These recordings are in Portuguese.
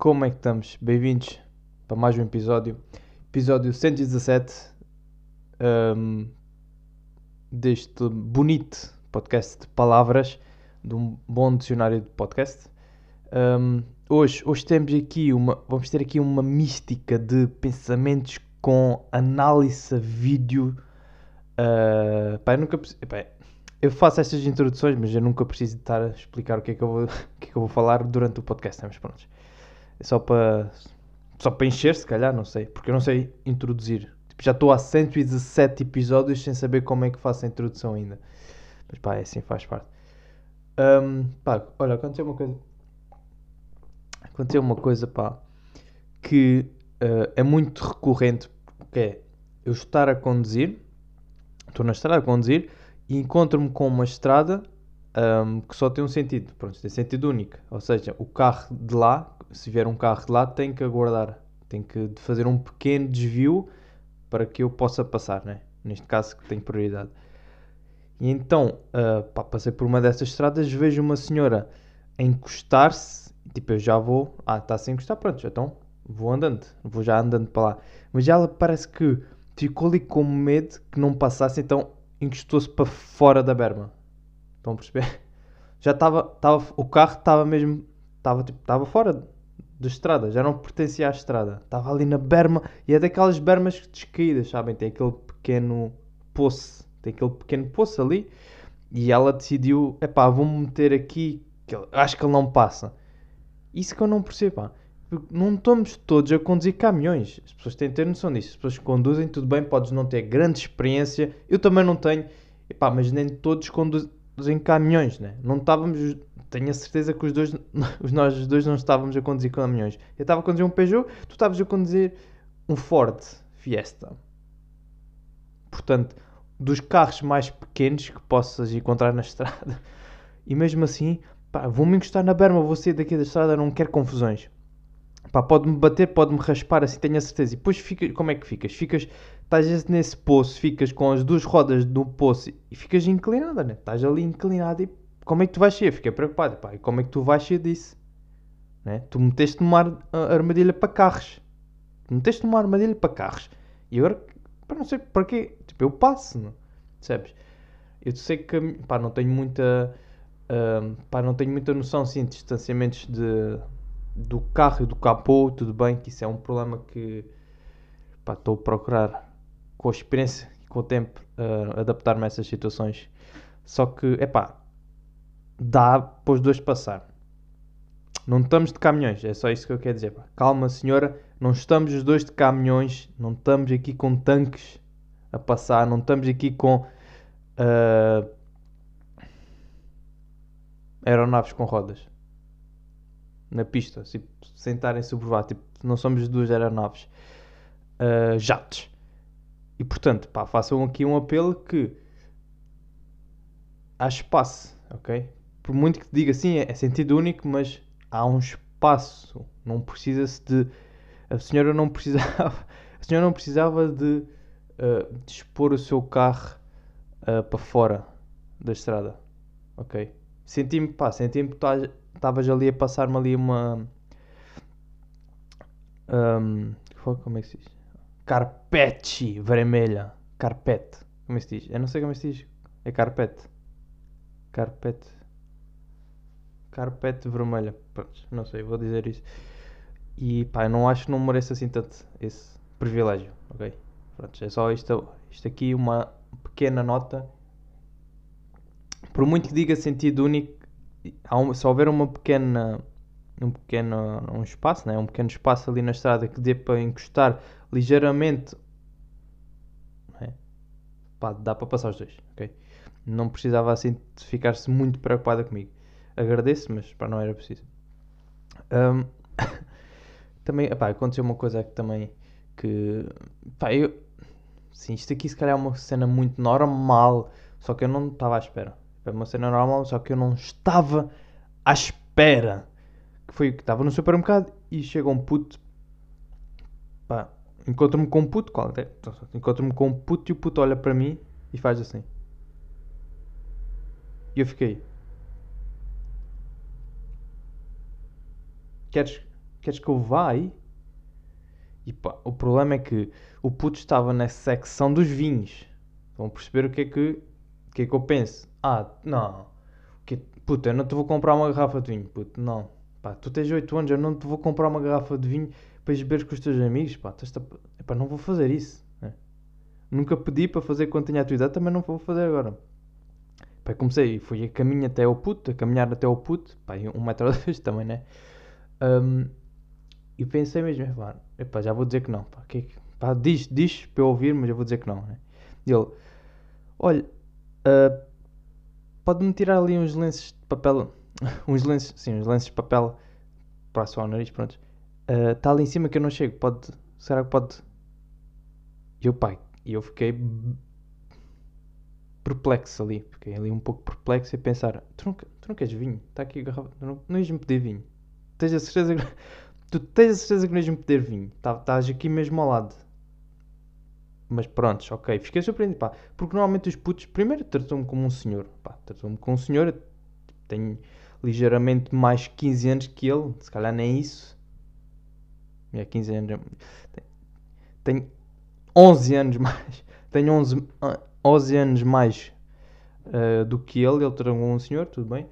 Como é que estamos? Bem-vindos para mais um episódio. Episódio 117 um, deste bonito podcast de palavras, de um bom dicionário de podcast. Um, hoje, hoje temos aqui uma, vamos ter aqui uma mística de pensamentos com análise a vídeo. Uh, pá, eu nunca pá, eu faço estas introduções, mas eu nunca preciso estar a explicar o que é que eu vou, que é que eu vou falar durante o podcast, mas pronto. É só para só para encher, se calhar, não sei, porque eu não sei introduzir. Tipo, já estou há 117 episódios sem saber como é que faço a introdução ainda. Mas pá, é assim, faz parte. Um, pá, olha, aconteceu uma coisa. Aconteceu uma coisa, pá, que uh, é muito recorrente, que é eu estar a conduzir, estou na estrada a conduzir e encontro-me com uma estrada um, que só tem um sentido, pronto, tem sentido único. Ou seja, o carro de lá, se vier um carro de lá, tem que aguardar, tem que fazer um pequeno desvio para que eu possa passar, né? neste caso que tenho prioridade. E então, uh, pá, passei por uma dessas estradas, vejo uma senhora encostar-se, tipo, eu já vou, ah, está a encostar, pronto, então vou andando, vou já andando para lá. Mas ela parece que ficou ali com medo que não passasse, então encostou-se para fora da berma. Estão a perceber? Já estava, o carro estava mesmo, estava tipo, fora da estrada, já não pertencia à estrada. Estava ali na berma e é daquelas bermas descaídas, sabem? Tem aquele pequeno poço, tem aquele pequeno poço ali e ela decidiu, epá, vou-me meter aqui, que acho que ele não passa. Isso que eu não percebo, pá. Não estamos todos a conduzir caminhões. As pessoas têm que ter noção disso. As pessoas que conduzem, tudo bem, podes não ter grande experiência. Eu também não tenho. Epá, mas nem todos conduzem caminhões, né? Não estávamos. Tenho a certeza que os dois, nós dois não estávamos a conduzir caminhões. Eu estava a conduzir um Peugeot, tu estavas a conduzir um Ford Fiesta. Portanto, dos carros mais pequenos que possas encontrar na estrada. E mesmo assim, vou-me encostar na berma, vou sair daqui da estrada, não quero confusões. Pá, pode-me bater, pode-me raspar, assim tenho a certeza. E depois fica, como é que ficas? Ficas, estás nesse poço, ficas com as duas rodas no poço e ficas inclinada, né? Estás ali inclinado e como é que tu vais ser? Fiquei preocupado, pá, e como é que tu vais ser disso? Né? Tu meteste numa armadilha para carros. Tu meteste numa armadilha para carros. E agora, para não sei para quê, tipo, eu passo, não? percebes? Eu sei que, pá, não tenho muita, uh, pá, não tenho muita noção, assim, de distanciamentos de do carro e do capô, tudo bem que isso é um problema que estou a procurar com a experiência e com o tempo uh, adaptar-me a essas situações. Só que, é pá, dá para os dois passar. Não estamos de caminhões, é só isso que eu quero dizer. Pá. Calma, senhora, não estamos os dois de caminhões, não estamos aqui com tanques a passar, não estamos aqui com uh, aeronaves com rodas na pista, tipo, sentarem sobrevoar, tipo, não somos duas aeronaves, uh, jatos. E portanto, pá, façam aqui um apelo que há espaço, ok? Por muito que diga assim, é, é sentido único, mas há um espaço. Não precisa-se de. A senhora não precisava. A senhora não precisava de, uh, de expor o seu carro uh, para fora da estrada. Ok? Senti-me, pá, senti-me que estavas ali a passar-me ali uma. Um, como é que se diz? Carpete vermelha. Carpete. Como é se diz? Eu não sei como é se diz. É carpete. Carpete. Carpete vermelha. Pronto, não sei, vou dizer isso. E pá, não acho que não mereça assim tanto esse privilégio, ok? Pronto, é só isto, isto aqui, uma pequena nota. Por muito que diga sentido único, se houver uma pequena um pequeno um espaço, né? um pequeno espaço ali na estrada que dê para encostar ligeiramente, né? Pá, dá para passar os dois, ok? Não precisava assim de ficar-se muito preocupada comigo. Agradeço, mas pá, não era preciso. Um, também, epá, aconteceu uma coisa que também que, eu, sim, isto aqui se calhar é uma cena muito normal, só que eu não estava à espera. Foi uma cena normal, só que eu não estava à espera. Que foi que estava no supermercado e chega um puto. Pá, encontro-me com um puto, qual é? Encontro-me com um puto e o puto olha para mim e faz assim. E eu fiquei. Queres, Queres que eu vá aí? E pá, o problema é que o puto estava na secção dos vinhos. Vão perceber o que é que, o que, é que eu penso. Ah, não. Puto, eu não te vou comprar uma garrafa de vinho, puto, não. Pá, tu tens 8 anos, eu não te vou comprar uma garrafa de vinho para beber com os teus amigos, pá. Esta... Epá, não vou fazer isso. Né? Nunca pedi para fazer quando tinha a tua idade, também não vou fazer agora. Pá, comecei, fui a caminho até ao puto, a caminhar até ao puto, pá, um metro ou dois também, né? Um, e pensei mesmo, epá, epá, já vou dizer que não, pá, que, pá, diz, diz para eu ouvir, mas eu vou dizer que não, né? E ele, olha, uh, pode-me tirar ali uns lenços de papel, uns lenços, sim, uns lenços de papel para só o nariz, pronto. Está uh, ali em cima que eu não chego, pode, será que pode? E eu, pai, e eu fiquei perplexo ali, fiquei ali um pouco perplexo a pensar, tu não, tu não queres vinho? Está aqui a garrafa, não, não ias-me pedir vinho? Tens a certeza que, tu tens a certeza que não ias-me pedir vinho? Tá, estás aqui mesmo ao lado. Mas pronto, ok, fiquei surpreendido, pá, porque normalmente os putos, primeiro tratam-me como um senhor, pá, tratam-me como um senhor, tenho ligeiramente mais 15 anos que ele, se calhar nem isso, é 15 anos, tenho 11 anos mais, tenho 11, 11 anos mais uh, do que ele, ele tratou um senhor, tudo bem,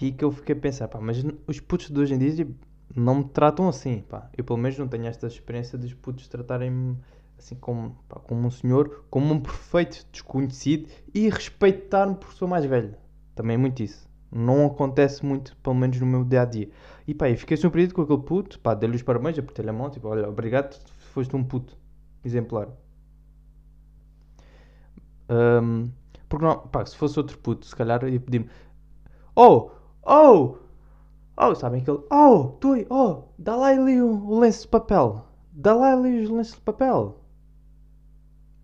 e que eu fiquei a pensar, pá, mas os putos de hoje em dia não me tratam assim, pá. Eu pelo menos não tenho esta experiência dos putos tratarem-me assim como, pá, como um senhor, como um perfeito desconhecido e respeitar-me por sou mais velho. Também é muito isso. Não acontece muito, pelo menos no meu dia a dia. E pá, eu fiquei surpreendido com aquele puto, pá, dei-lhe os parabéns, apertei-lhe a mão, tipo, olha, obrigado, foste um puto exemplar. Um, porque não, pá, se fosse outro puto, se calhar ia pedir-me, oh, oh, oh, sabem aquele, oh, tu, oh, dá lá ali o, o lenço de papel, dá lá ali os lenços de papel.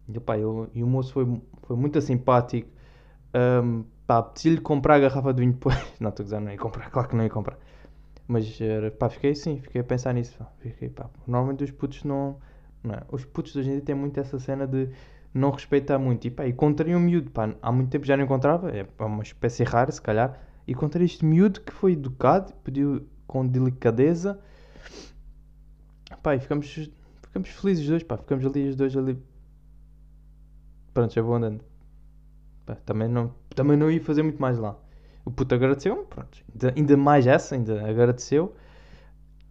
E, pá, eu, e o moço foi, foi muito simpático. Um, pá, pedi-lhe comprar a garrafa de vinho depois. não, estou a dizer, não ia comprar, claro que não ia comprar. Mas, pá, fiquei assim, fiquei a pensar nisso. Pá. Fiquei, pá, normalmente os putos não, não é? Os putos hoje em dia têm muito essa cena de não respeitar muito. E, pá, encontrei um miúdo, pá, há muito tempo já não encontrava, é uma espécie rara, se calhar. E encontrei este miúdo que foi educado, pediu com delicadeza. Pá, e ficamos, ficamos felizes os dois, pá, ficamos ali os dois ali Pronto, já vou andando. Pá, também, não, também não ia fazer muito mais lá. O puto agradeceu-me, pronto. Ainda, ainda, mais essa, ainda agradeceu.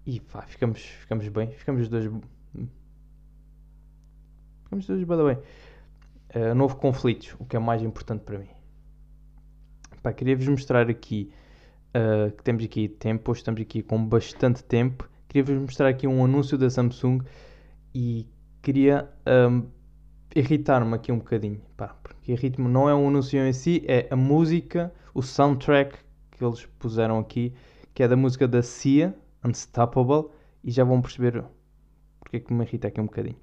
E pá, ficamos, ficamos bem. Ficamos os dois. Ficamos os dois, way. Uh, não houve conflitos, o que é mais importante para mim. Pá, queria-vos mostrar aqui uh, que temos aqui tempo, hoje estamos aqui com bastante tempo. Queria-vos mostrar aqui um anúncio da Samsung e queria. Um, irritar-me aqui um bocadinho, pá, porque irrita-me não é um anúncio em si, é a música, o soundtrack que eles puseram aqui, que é da música da Cia, Unstoppable, e já vão perceber porque é que me irrita aqui um bocadinho.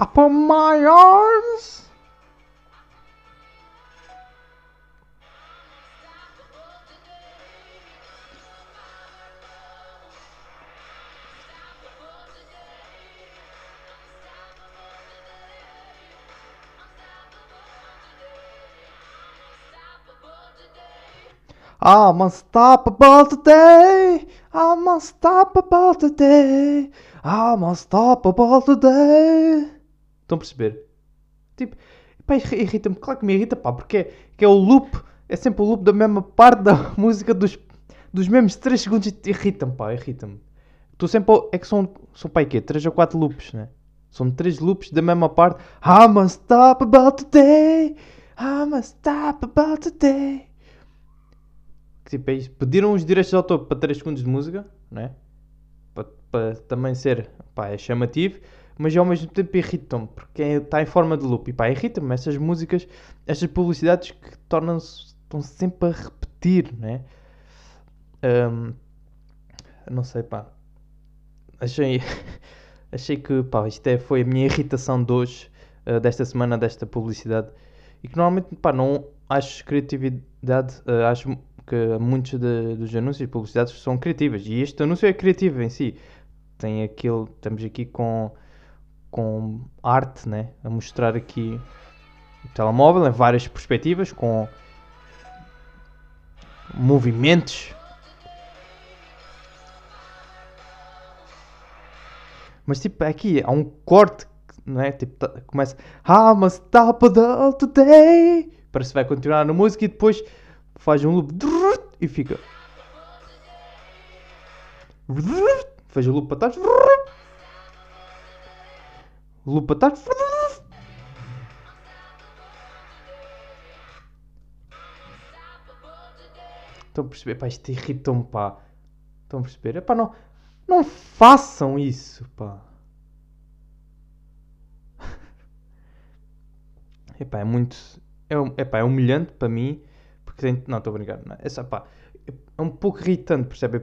Upon my arms I'm unstoppable today. I'm unstoppable today. I'm unstoppable today. Estão a perceber? Tipo, pá, irrita-me. Claro que me irrita, pá, porque é, que é o loop. É sempre o loop da mesma parte da música dos, dos mesmos 3 segundos. Irrita-me, pá, irrita-me. Estou sempre. É que são, são pá, quê? 3 ou 4 loops, né? São 3 loops da mesma parte. I'm unstoppable today. I'm unstoppable today tipo, é pediram os direitos de autor para 3 segundos de música, né? Para, para também ser pá, é chamativo, mas ao mesmo tempo irritam-me, porque está em forma de loop. E pá, irritam-me essas músicas, estas publicidades que tornam-se estão sempre a repetir, né? Um, não sei, pá. Achei, achei que pá, isto é, foi a minha irritação de hoje, uh, desta semana, desta publicidade. E que normalmente, pá, não acho criatividade, uh, acho que muitos de, dos anúncios e publicidades são criativas. E este anúncio é criativo em si. Tem aquele. Estamos aqui com, com arte, né? A mostrar aqui o telemóvel em várias perspectivas, com movimentos. Mas tipo, aqui há um corte, não é? Tipo, tá- começa I'm unstoppable today. Parece que vai continuar na música e depois faz um loop e fica. Faz o loop para trás. Loop para trás. Estão a perceber? Pá, isto irrita-me, pá. Estão a perceber? Epá, não, não façam isso, pá. Epá, é muito... É, epá, é humilhante para mim. Tem... Não, estou a brincar. Não, é, só, pá, é um pouco irritante, percebe?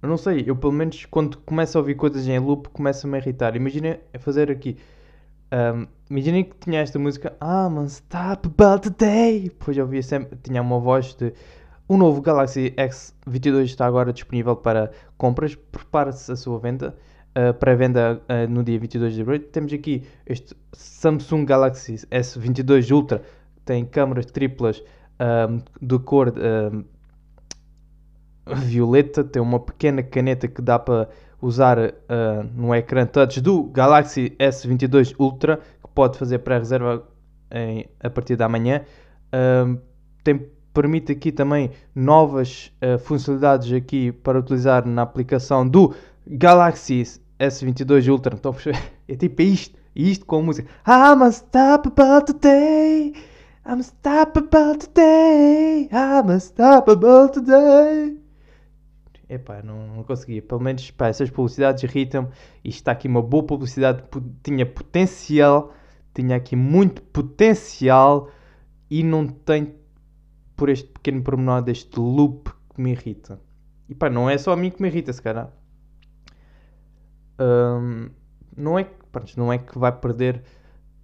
Eu não sei, eu pelo menos quando começo a ouvir coisas em loop começa-me a irritar. Imagina fazer aqui. Um, que tinha esta música I'm unstoppable today. Depois eu ouvia sempre, tinha uma voz de o novo Galaxy S22 está agora disponível para compras. Prepare-se a sua venda. Uh, pré-venda uh, no dia 22 de abril. Temos aqui este Samsung Galaxy S22 Ultra. Tem câmaras triplas um, de cor um, violeta. Tem uma pequena caneta que dá para usar uh, no ecrã touch do Galaxy S22 Ultra, que pode fazer pré-reserva a partir da manhã. Um, tem, permite aqui também novas uh, funcionalidades aqui para utilizar na aplicação do Galaxy S22 Ultra. Então, é tipo isto, isto com a música. I'm unstoppable today. I'm unstoppable today. I'm unstoppable today. Epá, não, não conseguia. Pelo menos pá, essas publicidades irritam-me. Isto está aqui uma boa publicidade. pu- Tinha potencial. Tinha aqui muito potencial. E não tem por este pequeno pormenor deste loop que me irrita. E pá, não é só a mim que me irrita, se calhar. Não, é, pronto, não é que vai perder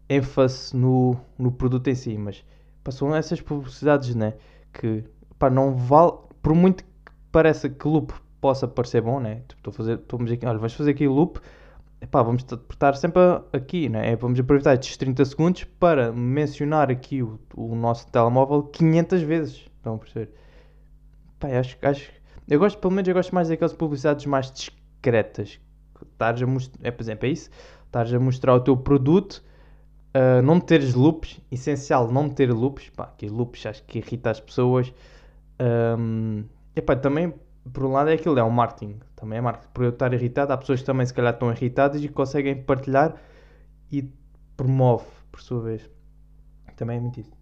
ênfase no, no produto em si, mas pá, são essas publicidades, né? Que pá, não vale. Por muito que pareça que loop possa parecer bom, né? Tipo, a aqui, olha, vais fazer aqui loop, epá, vamos estar sempre aqui, né? É, Vamos aproveitar estes 30 segundos para mencionar aqui o, o nosso telemóvel 500 vezes. Estão a perceber? Pá, acho, acho, eu gosto, pelo menos eu gosto mais daquelas publicidades mais discretas. Estares a é, por exemplo, é isso? Estares a mostrar o teu produto, ah, não teres loops, essencial não ter loops, pá, que loops acho que irrita as pessoas. Ahm, epá, também, por um lado, é aquilo, é um marketing. Também é marketing. Por eu estar irritado, há pessoas que também se calhar estão irritadas e conseguem partilhar e promove, por sua vez. Também é muito isso.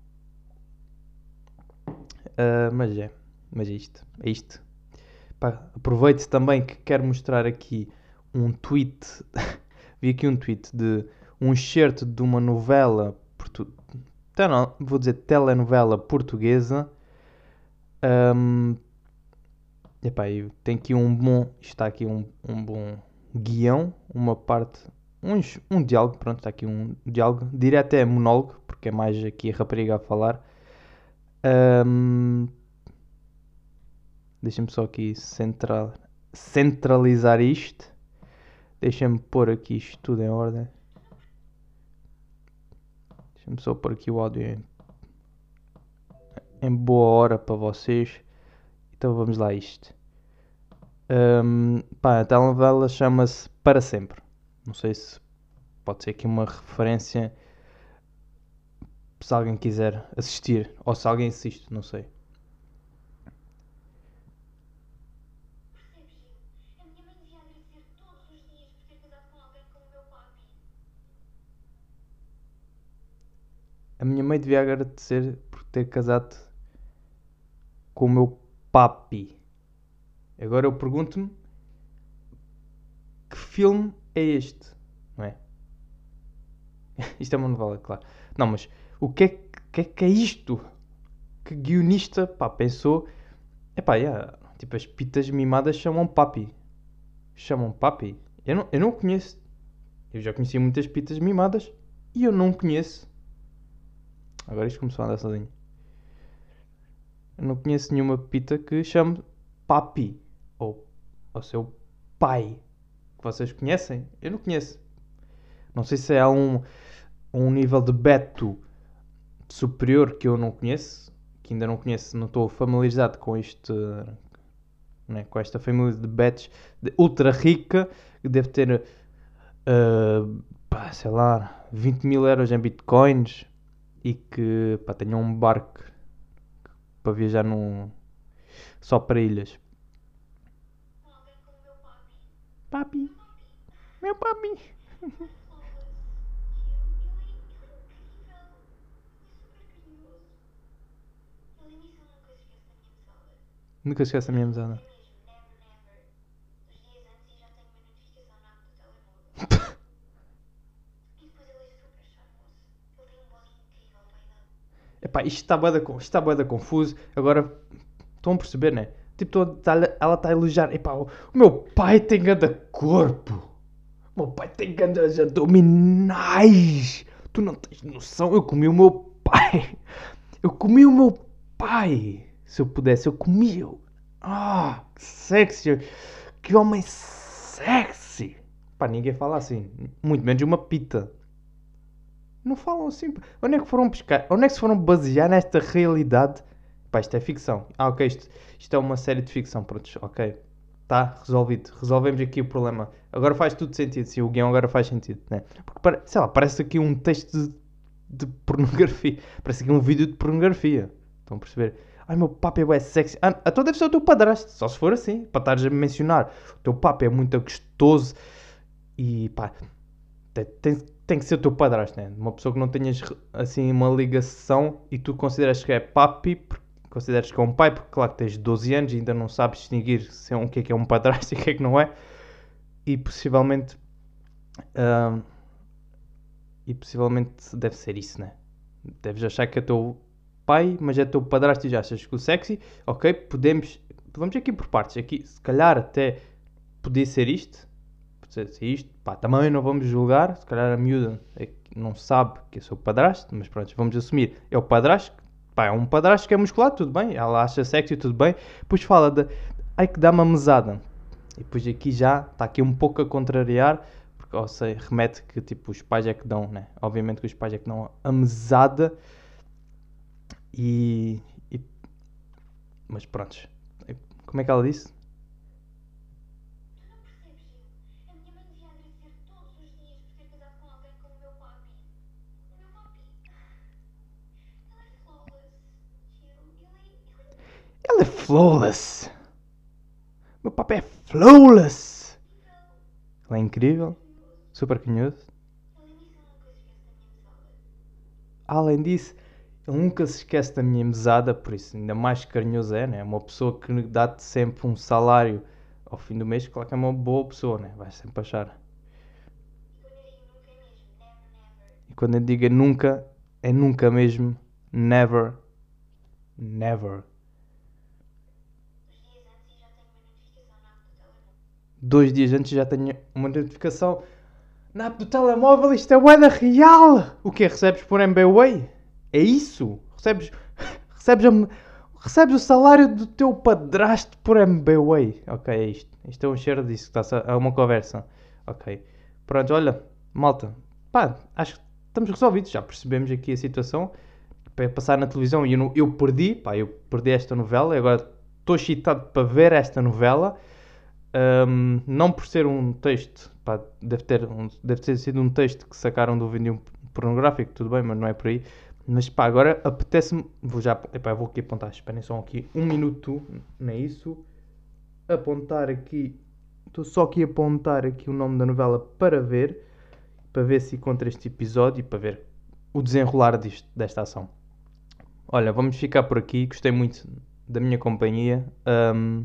Ah, mas é, mas é isto, é isto. Pá, aproveito também que quero mostrar aqui um tweet. Vi aqui um tweet de um excerto de uma novela portu... Não, vou dizer telenovela portuguesa. Ahm, epá, tenho aqui um bom. Está aqui um, um bom guião, uma parte. Um, um diálogo, pronto, está aqui um diálogo. Direto é monólogo, porque é mais aqui a rapariga a falar. Ahm, Deixa-me só aqui central, centralizar isto. Deixa-me pôr aqui isto tudo em ordem. Deixa-me só pôr aqui o áudio em, em boa hora para vocês. Então vamos lá isto. Ahm, pá, a telenovela chama-se Para Sempre. Não sei se pode ser aqui uma referência se alguém quiser assistir. Ou se alguém assiste, não sei. Percebes, Gil? A minha mãe devia agradecer todos os dias por ter casado com alguém como o meu papi. A minha mãe devia agradecer por ter casado com o meu papi. Agora eu pergunto-me que filme é este? Não é? Isto é uma novela, claro. Não, mas o que é que é, que é isto? Que guionista pá, pensou. Epá, yeah, tipo, as pitas mimadas chamam papi. Chamam papi? Eu não, eu não conheço. Eu já conheci muitas pitas mimadas e eu não conheço. Agora isto começou a andar sozinho. Eu não conheço nenhuma pita que chame papi ou, ou seu pai. Que vocês conhecem? Eu não conheço. Não sei se há um, um nível de Beto superior que eu não conheço, que ainda não conheço, não estou familiarizado com este, né, com esta família de Betos de ultra rica, que deve ter, uh, pá, sei lá, 20 mil euros em bitcoins e que pá, tenha um barco para viajar num, só para ilhas. Papi. Papi, meu papi. Nunca esquece a minha mesada. Mesmo, never, never. Dos dias antes e já tenho uma notificação na app do telemóvel. e depois ele é super charmoso. Ele tem um body incrível, vai dar. Epá, isto está bué da, con- isto está bué da confuso. Agora, estão a perceber, né? Tipo, ela está a elogiar. Epá, o, meu pai tem grande corpo. O meu pai tem grandes abdominais. Tu não tens noção. Eu comi o meu pai. Eu comi o meu pai. Se eu pudesse, eu comia. Ah, sexy. Que homem sexy. Pá, ninguém fala assim. Muito menos uma pita. Não falam assim. Onde é que foram buscar? Onde é que se foram basear nesta realidade? Pá, isto é ficção. Ah, ok, isto, isto é uma série de ficção. Pronto, ok. Tá, resolvido. Resolvemos aqui o problema. Agora faz tudo sentido. Sim, o guião agora faz sentido, né? Porque, sei lá, parece aqui um texto de, de pornografia. Parece aqui um vídeo de pornografia. Estão a perceber? Ai, meu papo é sexy. Ah, então deve ser o teu padrasto. Só se for assim, para estares a mencionar. O teu papo é muito gostoso. E pá, tem, tem, tem que ser o teu padrasto, né? Uma pessoa que não tenhas assim uma ligação e tu consideras que é papi, consideras que é um pai, porque claro que tens 12 anos e ainda não sabes distinguir se é um, o que é que é um padrasto e o que é que não é. E possivelmente. ahm, e possivelmente deve ser isso, né? Deves achar que é teu pai, mas é teu padrasto e já achas que o sexy, ok? Podemos. Vamos aqui por partes. Aqui, se calhar até podia ser isto, pode ser isto, pá, também não vamos julgar, se calhar a miúda é não sabe que eu sou padrasto, mas pronto, vamos assumir, é o padrasto, pá, é um padrasto que é musculado, tudo bem, ela acha sexy, tudo bem, depois fala de, ai que dá uma mesada, e depois aqui já, está aqui um pouco a contrariar, porque, ou seja, remete que, tipo, os pais é que dão, né, obviamente que os pais é que dão a mesada, e, e mas pronto, como é que ela disse? Tu não percebes, Gil? A minha mãe devia agradecer todos os dias por ter casado com alguém como o meu papi. O meu papi. Ele é flawless, Gil. Ele é. Ele é Ela é flawless. Meu papo é flawless. Ela é incrível, super carinhoso. Além disso, ele nunca se esquece da minha mesada, por isso ainda mais carinhoso é, né? Uma pessoa que dá-te sempre um salário ao fim do mês, claro que é uma boa pessoa, né? Vais sempre achar. E quando eu digo é. E nunca, é nunca mesmo. Never. Never. Os dias antes e já tenho uma notificação na app dois dias antes já tenho uma notificação na app do telemóvel. Isto é moeda real! O que Recebes por MBWay? É isso? Recebes, recebes, a- recebes o salário do teu padrasto por MBWay. Ok, é isto. Isto é um cheiro disso. Está é uma conversa. Ok. Pronto, olha, malta. Pá, acho que estamos resolvidos. Já percebemos aqui a situação. Para passar na televisão e eu, eu perdi. Pá, eu perdi esta novela e agora estou excitado para ver esta novela. Um, não por ser um texto, pá, deve, ter um- deve ter sido um texto que sacaram do vídeo pornográfico, tudo bem, mas não é por aí. Mas pá, agora apetece-me. Vou já. Epá, vou aqui apontar. Esperem só aqui um minuto. Não é isso. Apontar aqui. Estou só aqui a apontar aqui o nome da novela para ver. Para ver se encontro este episódio e para ver o desenrolar disto, desta ação. Olha, vamos ficar por aqui. Gostei muito da minha companhia. Um,